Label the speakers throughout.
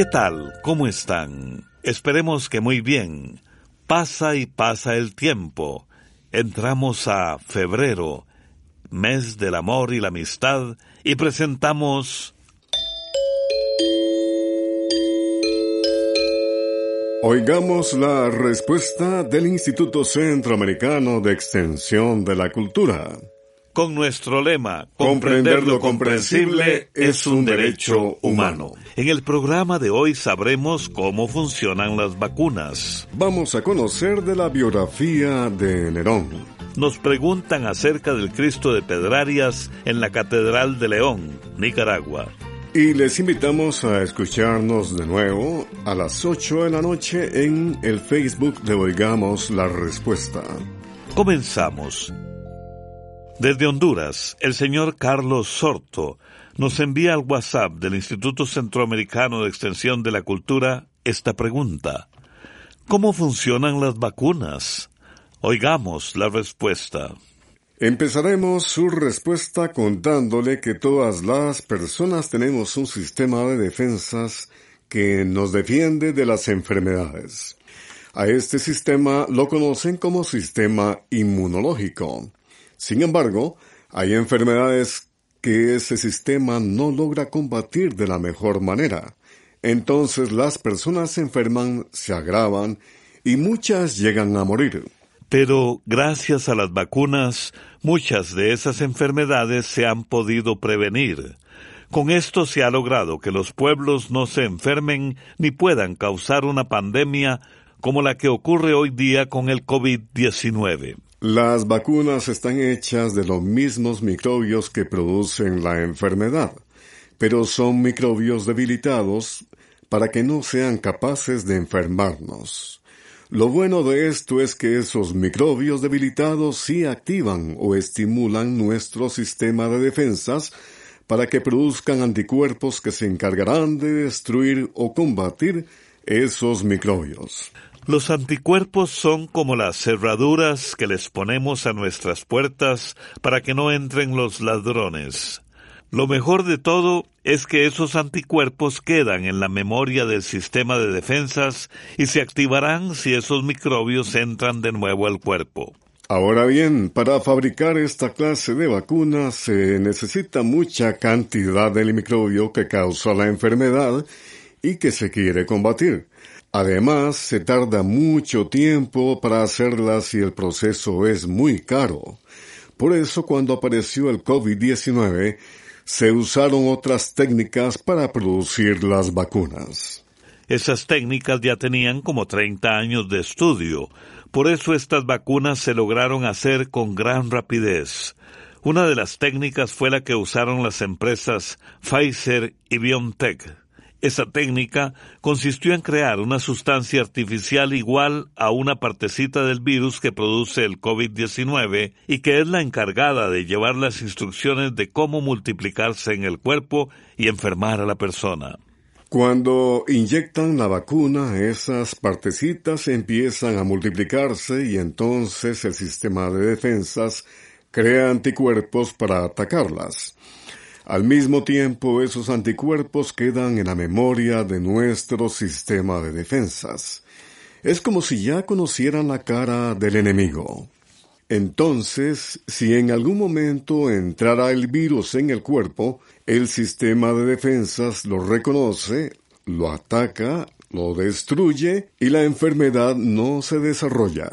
Speaker 1: ¿Qué tal? ¿Cómo están? Esperemos que muy bien. Pasa y pasa el tiempo. Entramos a febrero, mes del amor y la amistad, y presentamos...
Speaker 2: Oigamos la respuesta del Instituto Centroamericano de Extensión de la Cultura
Speaker 1: con nuestro lema, comprender lo comprensible es un derecho humano. En el programa de hoy sabremos cómo funcionan las vacunas.
Speaker 2: Vamos a conocer de la biografía de Nerón.
Speaker 1: Nos preguntan acerca del Cristo de Pedrarias en la Catedral de León, Nicaragua.
Speaker 2: Y les invitamos a escucharnos de nuevo a las 8 de la noche en el Facebook de Oigamos la Respuesta.
Speaker 1: Comenzamos. Desde Honduras, el señor Carlos Sorto nos envía al WhatsApp del Instituto Centroamericano de Extensión de la Cultura esta pregunta. ¿Cómo funcionan las vacunas? Oigamos la respuesta.
Speaker 2: Empezaremos su respuesta contándole que todas las personas tenemos un sistema de defensas que nos defiende de las enfermedades. A este sistema lo conocen como sistema inmunológico. Sin embargo, hay enfermedades que ese sistema no logra combatir de la mejor manera. Entonces las personas se enferman, se agravan y muchas llegan a morir.
Speaker 1: Pero gracias a las vacunas, muchas de esas enfermedades se han podido prevenir. Con esto se ha logrado que los pueblos no se enfermen ni puedan causar una pandemia como la que ocurre hoy día con el COVID-19.
Speaker 2: Las vacunas están hechas de los mismos microbios que producen la enfermedad, pero son microbios debilitados para que no sean capaces de enfermarnos. Lo bueno de esto es que esos microbios debilitados sí activan o estimulan nuestro sistema de defensas para que produzcan anticuerpos que se encargarán de destruir o combatir esos microbios.
Speaker 1: Los anticuerpos son como las cerraduras que les ponemos a nuestras puertas para que no entren los ladrones. Lo mejor de todo es que esos anticuerpos quedan en la memoria del sistema de defensas y se activarán si esos microbios entran de nuevo al cuerpo.
Speaker 2: Ahora bien, para fabricar esta clase de vacunas se necesita mucha cantidad del microbio que causa la enfermedad y que se quiere combatir. Además, se tarda mucho tiempo para hacerlas y el proceso es muy caro. Por eso cuando apareció el COVID-19, se usaron otras técnicas para producir las vacunas.
Speaker 1: Esas técnicas ya tenían como 30 años de estudio, por eso estas vacunas se lograron hacer con gran rapidez. Una de las técnicas fue la que usaron las empresas Pfizer y BioNTech. Esa técnica consistió en crear una sustancia artificial igual a una partecita del virus que produce el COVID-19 y que es la encargada de llevar las instrucciones de cómo multiplicarse en el cuerpo y enfermar a la persona.
Speaker 2: Cuando inyectan la vacuna, esas partecitas empiezan a multiplicarse y entonces el sistema de defensas crea anticuerpos para atacarlas. Al mismo tiempo, esos anticuerpos quedan en la memoria de nuestro sistema de defensas. Es como si ya conocieran la cara del enemigo. Entonces, si en algún momento entrara el virus en el cuerpo, el sistema de defensas lo reconoce, lo ataca, lo destruye y la enfermedad no se desarrolla.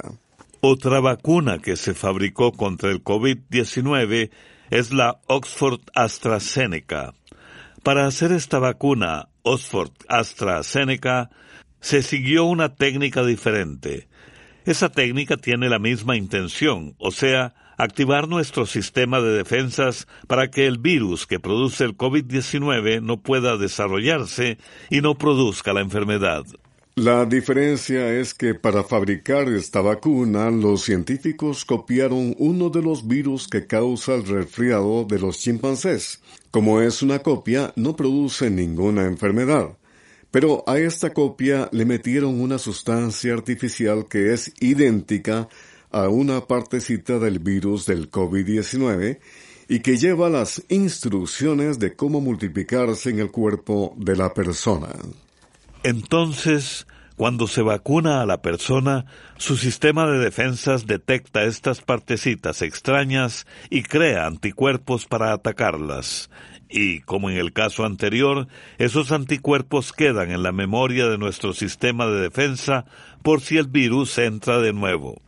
Speaker 1: Otra vacuna que se fabricó contra el COVID-19 es la Oxford AstraZeneca. Para hacer esta vacuna Oxford AstraZeneca se siguió una técnica diferente. Esa técnica tiene la misma intención, o sea, activar nuestro sistema de defensas para que el virus que produce el COVID-19 no pueda desarrollarse y no produzca la enfermedad.
Speaker 2: La diferencia es que para fabricar esta vacuna los científicos copiaron uno de los virus que causa el resfriado de los chimpancés. Como es una copia, no produce ninguna enfermedad. Pero a esta copia le metieron una sustancia artificial que es idéntica a una partecita del virus del COVID-19 y que lleva las instrucciones de cómo multiplicarse en el cuerpo de la persona.
Speaker 1: Entonces, cuando se vacuna a la persona, su sistema de defensas detecta estas partecitas extrañas y crea anticuerpos para atacarlas. Y, como en el caso anterior, esos anticuerpos quedan en la memoria de nuestro sistema de defensa por si el virus entra de nuevo.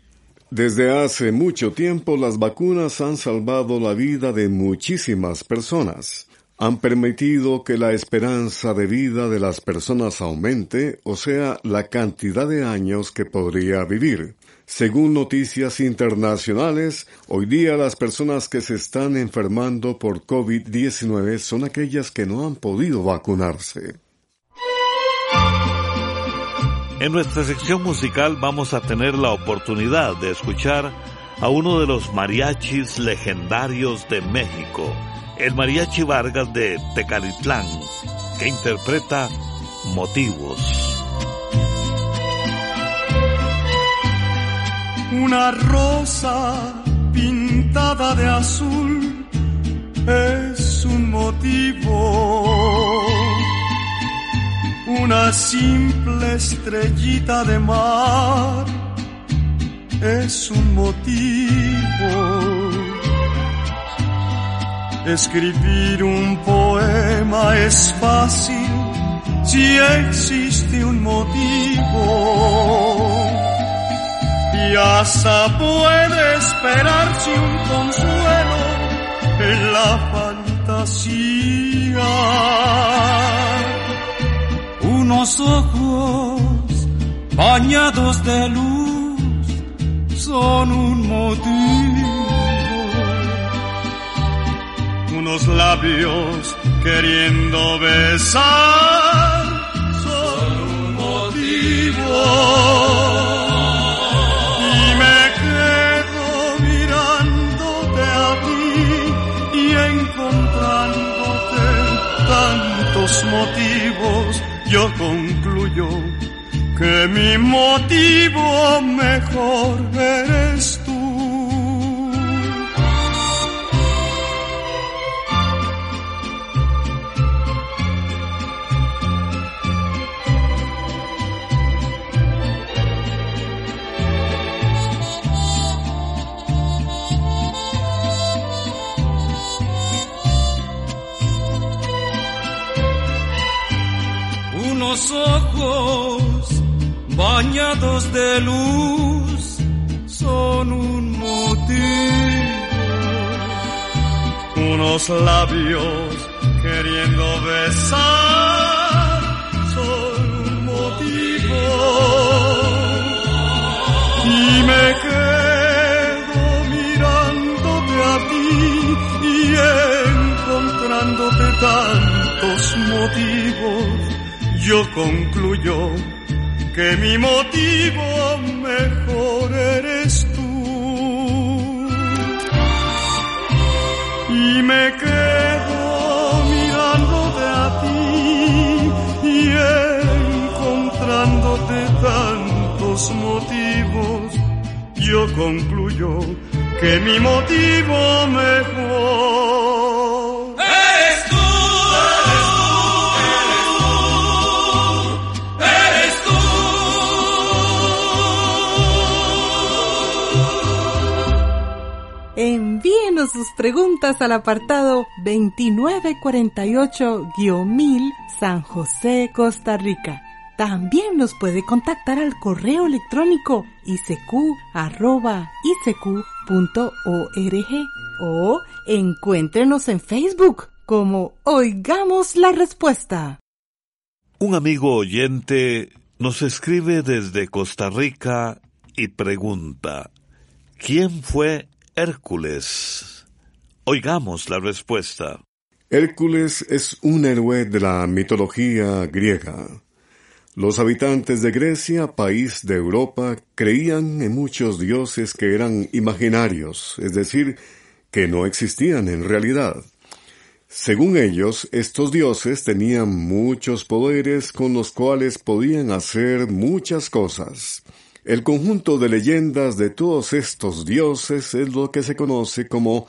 Speaker 2: Desde hace mucho tiempo las vacunas han salvado la vida de muchísimas personas. Han permitido que la esperanza de vida de las personas aumente, o sea, la cantidad de años que podría vivir. Según noticias internacionales, hoy día las personas que se están enfermando por COVID-19 son aquellas que no han podido vacunarse.
Speaker 1: En nuestra sección musical vamos a tener la oportunidad de escuchar a uno de los mariachis legendarios de México, el mariachi Vargas de Tecalitlán, que interpreta Motivos.
Speaker 3: Una rosa pintada de azul es un motivo. Una simple estrellita de mar es un motivo. Escribir un poema es fácil si existe un motivo hasta puede esperarse un consuelo en la fantasía. Unos ojos bañados de luz son un motivo. Labios queriendo besar. Son un motivo. Motivos, yo concluyo que mi motivo mejor eres bañados de luz son un motivo. Unos labios queriendo besar son un motivo. Y me quedo mirándote a ti y encontrándote tantos motivos yo concluyo que mi motivo mejor eres tú. Y me quedo mirándote a ti y encontrándote tantos motivos. Yo concluyo que mi motivo mejor
Speaker 4: sus preguntas al apartado 2948-1000 San José, Costa Rica. También nos puede contactar al correo electrónico isq.org o encuéntrenos en Facebook como Oigamos la Respuesta.
Speaker 1: Un amigo oyente nos escribe desde Costa Rica y pregunta, ¿quién fue Hércules? Oigamos la respuesta.
Speaker 2: Hércules es un héroe de la mitología griega. Los habitantes de Grecia, país de Europa, creían en muchos dioses que eran imaginarios, es decir, que no existían en realidad. Según ellos, estos dioses tenían muchos poderes con los cuales podían hacer muchas cosas. El conjunto de leyendas de todos estos dioses es lo que se conoce como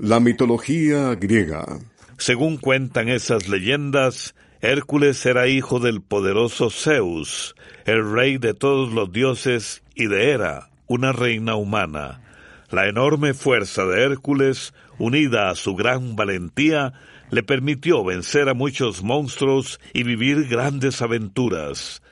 Speaker 2: la mitología griega.
Speaker 1: Según cuentan esas leyendas, Hércules era hijo del poderoso Zeus, el rey de todos los dioses, y de Hera, una reina humana. La enorme fuerza de Hércules, unida a su gran valentía, le permitió vencer a muchos monstruos y vivir grandes aventuras.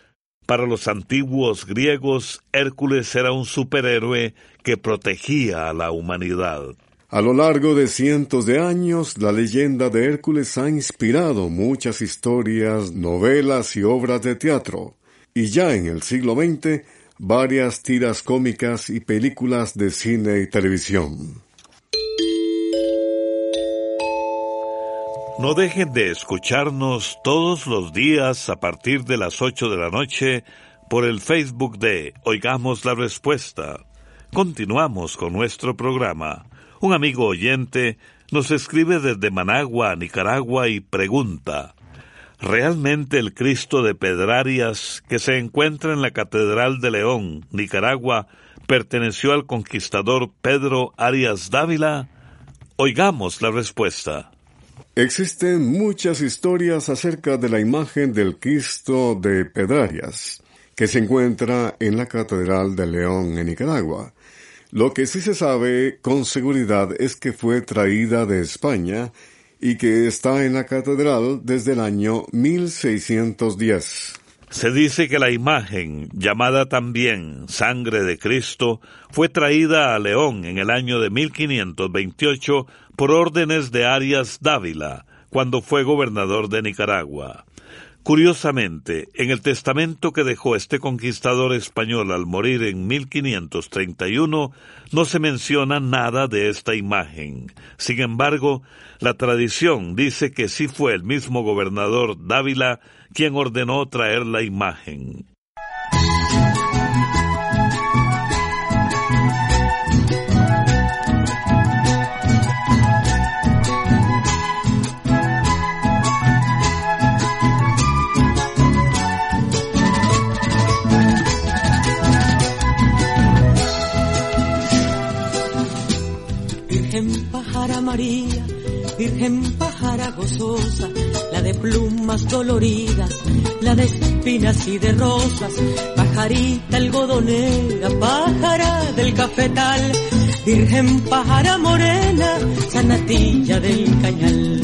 Speaker 1: Para los antiguos griegos, Hércules era un superhéroe que protegía a la humanidad.
Speaker 2: A lo largo de cientos de años, la leyenda de Hércules ha inspirado muchas historias, novelas y obras de teatro, y ya en el siglo XX, varias tiras cómicas y películas de cine y televisión.
Speaker 1: No dejen de escucharnos todos los días a partir de las 8 de la noche por el Facebook de Oigamos la Respuesta. Continuamos con nuestro programa. Un amigo oyente nos escribe desde Managua, Nicaragua, y pregunta, ¿realmente el Cristo de Pedrarias, que se encuentra en la Catedral de León, Nicaragua, perteneció al conquistador Pedro Arias Dávila? Oigamos la respuesta.
Speaker 2: Existen muchas historias acerca de la imagen del Cristo de Pedrarias, que se encuentra en la Catedral de León en Nicaragua. Lo que sí se sabe con seguridad es que fue traída de España y que está en la catedral desde el año 1610.
Speaker 1: Se dice que la imagen, llamada también Sangre de Cristo, fue traída a León en el año de 1528 por órdenes de Arias Dávila, cuando fue gobernador de Nicaragua. Curiosamente, en el testamento que dejó este conquistador español al morir en 1531, no se menciona nada de esta imagen. Sin embargo, la tradición dice que sí fue el mismo gobernador Dávila quien ordenó traer la imagen.
Speaker 5: Virgen pájara gozosa, la de plumas doloridas, la de espinas y de rosas, pajarita algodonera, pájara del cafetal, Virgen pájara morena, sanatilla del cañal.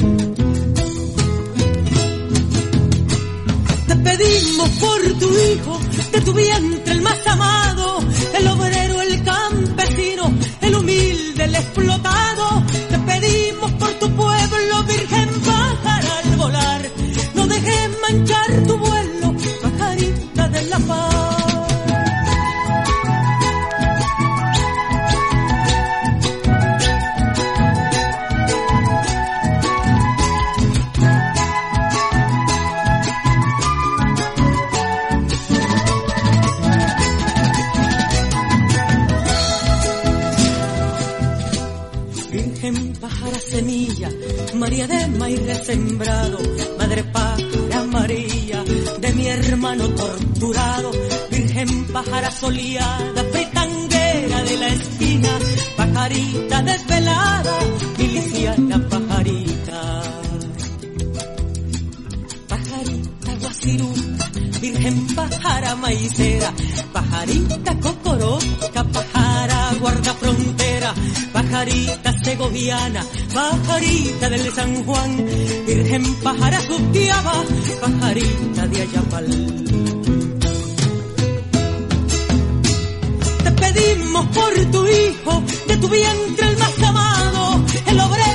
Speaker 5: Te pedimos por tu hijo, de tu vientre el más amado, el obrero, el campesino, el humilde, el explotado, María de maíz sembrado, madre pájara María, de mi hermano torturado, virgen pájara soleada, fritanguera de la esquina, pajarita desvelada, miliciana pajarita. Pajarita guasiruca, virgen pájara maicera, pajarita cocoroca, pájara guarda frontera, pajarita segoviana, pajarita del San Juan, virgen pájara subtiaba, pajarita de Ayapal. Te pedimos por tu hijo, de tu vientre el más amado, el obrero,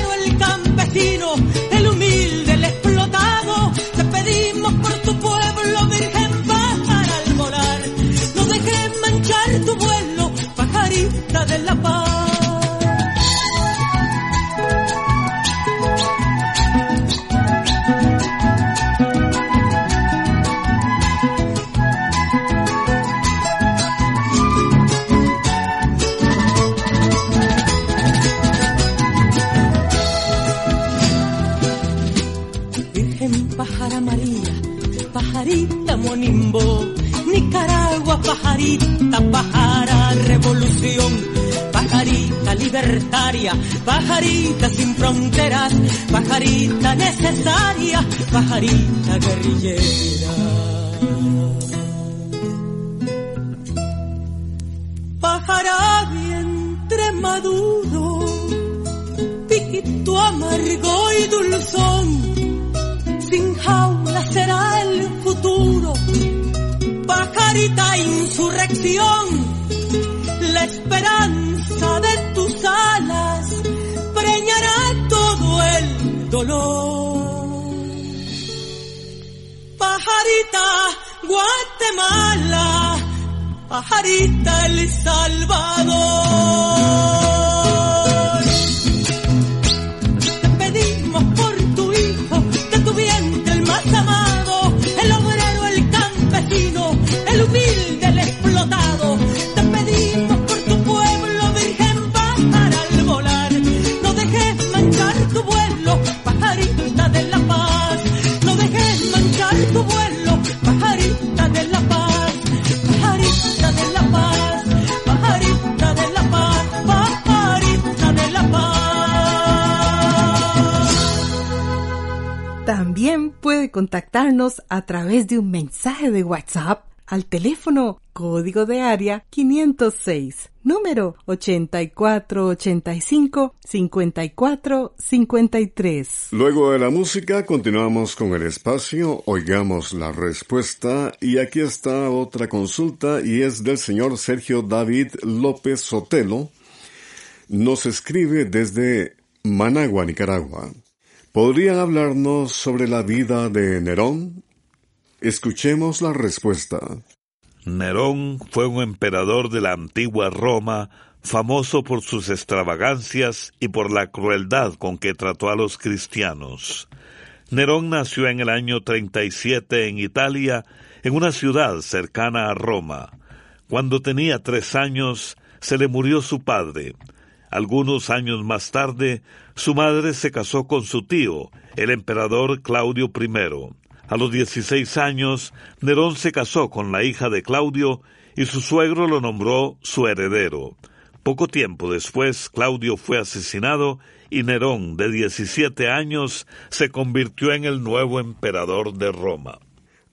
Speaker 5: la esperanza de tus alas preñará todo el dolor. Pajarita Guatemala, pajarita El Salvador.
Speaker 4: Contactarnos a través de un mensaje de WhatsApp al teléfono código de área 506, número 8485-5453.
Speaker 2: Luego de la música continuamos con el espacio, oigamos la respuesta y aquí está otra consulta y es del señor Sergio David López Sotelo. Nos escribe desde Managua, Nicaragua. ¿Podrían hablarnos sobre la vida de Nerón? Escuchemos la respuesta.
Speaker 1: Nerón fue un emperador de la antigua Roma, famoso por sus extravagancias y por la crueldad con que trató a los cristianos. Nerón nació en el año 37 en Italia, en una ciudad cercana a Roma. Cuando tenía tres años, se le murió su padre. Algunos años más tarde, su madre se casó con su tío, el emperador Claudio I. A los 16 años, Nerón se casó con la hija de Claudio y su suegro lo nombró su heredero. Poco tiempo después, Claudio fue asesinado y Nerón, de 17 años, se convirtió en el nuevo emperador de Roma.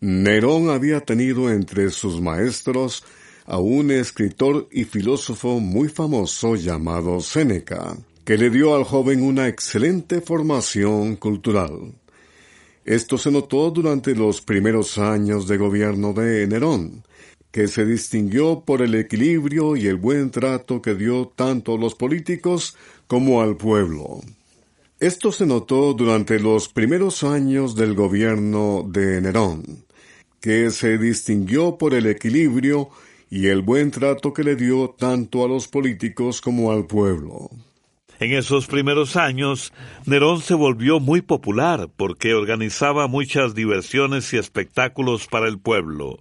Speaker 2: Nerón había tenido entre sus maestros a un escritor y filósofo muy famoso llamado Séneca, que le dio al joven una excelente formación cultural. Esto se notó durante los primeros años de gobierno de Nerón, que se distinguió por el equilibrio y el buen trato que dio tanto a los políticos como al pueblo. Esto se notó durante los primeros años del gobierno de Nerón, que se distinguió por el equilibrio y el buen trato que le dio tanto a los políticos como al pueblo.
Speaker 1: En esos primeros años, Nerón se volvió muy popular porque organizaba muchas diversiones y espectáculos para el pueblo.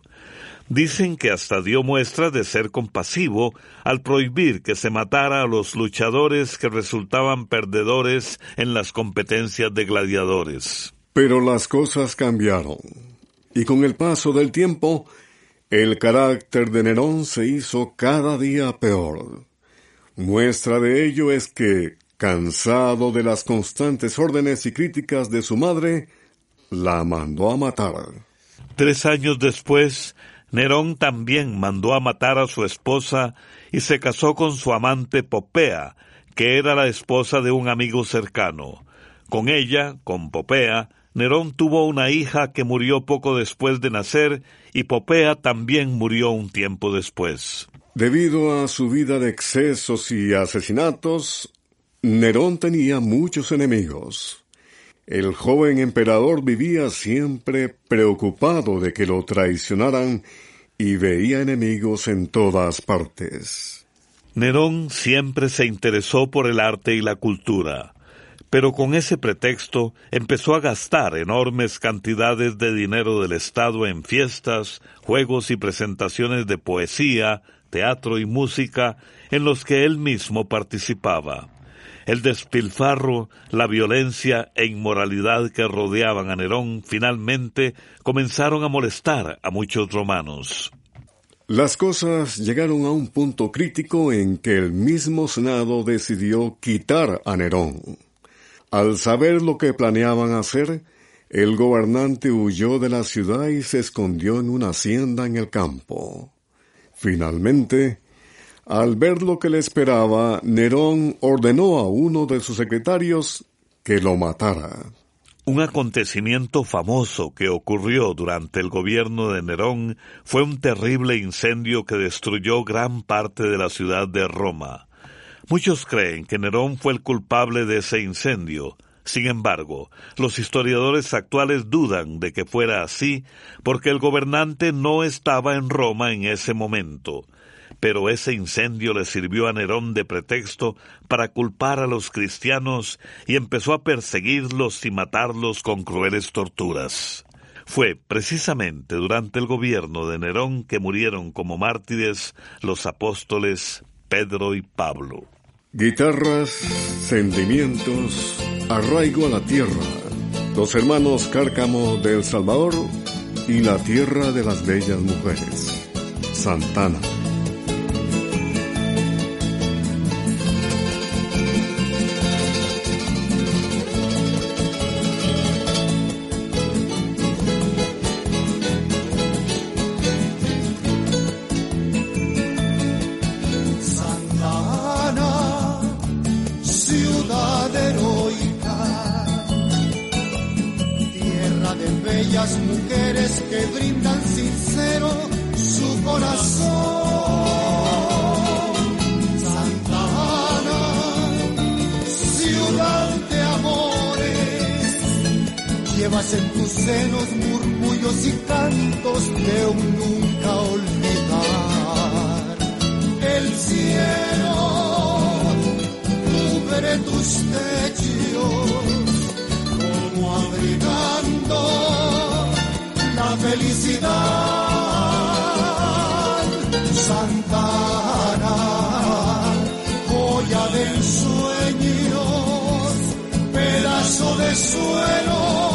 Speaker 1: Dicen que hasta dio muestra de ser compasivo al prohibir que se matara a los luchadores que resultaban perdedores en las competencias de gladiadores.
Speaker 2: Pero las cosas cambiaron, y con el paso del tiempo el carácter de Nerón se hizo cada día peor. Muestra de ello es que, cansado de las constantes órdenes y críticas de su madre, la mandó a matar.
Speaker 1: Tres años después, Nerón también mandó a matar a su esposa y se casó con su amante Popea, que era la esposa de un amigo cercano. Con ella, con Popea, Nerón tuvo una hija que murió poco después de nacer y Popea también murió un tiempo después.
Speaker 2: Debido a su vida de excesos y asesinatos, Nerón tenía muchos enemigos. El joven emperador vivía siempre preocupado de que lo traicionaran y veía enemigos en todas partes.
Speaker 1: Nerón siempre se interesó por el arte y la cultura pero con ese pretexto empezó a gastar enormes cantidades de dinero del Estado en fiestas, juegos y presentaciones de poesía, teatro y música en los que él mismo participaba. El despilfarro, la violencia e inmoralidad que rodeaban a Nerón finalmente comenzaron a molestar a muchos romanos.
Speaker 2: Las cosas llegaron a un punto crítico en que el mismo Senado decidió quitar a Nerón. Al saber lo que planeaban hacer, el gobernante huyó de la ciudad y se escondió en una hacienda en el campo. Finalmente, al ver lo que le esperaba, Nerón ordenó a uno de sus secretarios que lo matara.
Speaker 1: Un acontecimiento famoso que ocurrió durante el gobierno de Nerón fue un terrible incendio que destruyó gran parte de la ciudad de Roma. Muchos creen que Nerón fue el culpable de ese incendio. Sin embargo, los historiadores actuales dudan de que fuera así porque el gobernante no estaba en Roma en ese momento pero ese incendio le sirvió a Nerón de pretexto para culpar a los cristianos y empezó a perseguirlos y matarlos con crueles torturas. Fue precisamente durante el gobierno de Nerón que murieron como mártires los apóstoles Pedro y Pablo.
Speaker 2: Guitarras, sentimientos, arraigo a la tierra. Los hermanos Cárcamo de El Salvador y la tierra de las bellas mujeres. Santana.
Speaker 6: En tus senos murmullos y cantos de un nunca olvidar. El cielo cubre tus techos como abrigando la felicidad. Santana, joya del sueño, pedazo de suelo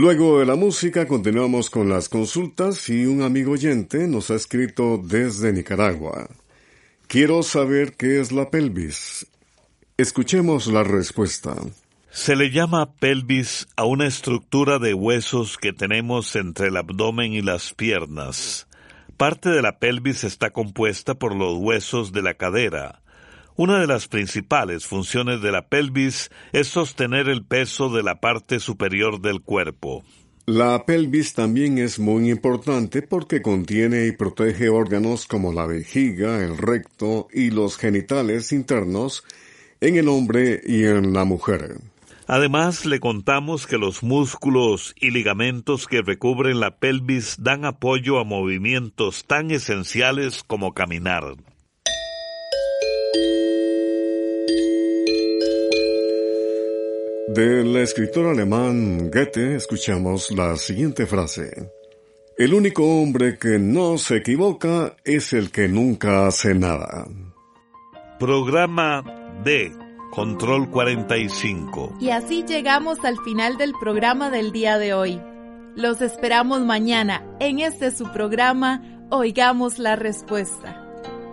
Speaker 2: Luego de la música continuamos con las consultas y un amigo oyente nos ha escrito desde Nicaragua. Quiero saber qué es la pelvis. Escuchemos la respuesta.
Speaker 1: Se le llama pelvis a una estructura de huesos que tenemos entre el abdomen y las piernas. Parte de la pelvis está compuesta por los huesos de la cadera, una de las principales funciones de la pelvis es sostener el peso de la parte superior del cuerpo.
Speaker 2: La pelvis también es muy importante porque contiene y protege órganos como la vejiga, el recto y los genitales internos en el hombre y en la mujer.
Speaker 1: Además, le contamos que los músculos y ligamentos que recubren la pelvis dan apoyo a movimientos tan esenciales como caminar.
Speaker 2: Del escritor alemán Goethe escuchamos la siguiente frase. El único hombre que no se equivoca es el que nunca hace nada.
Speaker 1: Programa D. Control 45.
Speaker 7: Y así llegamos al final del programa del día de hoy. Los esperamos mañana en este su programa Oigamos la Respuesta.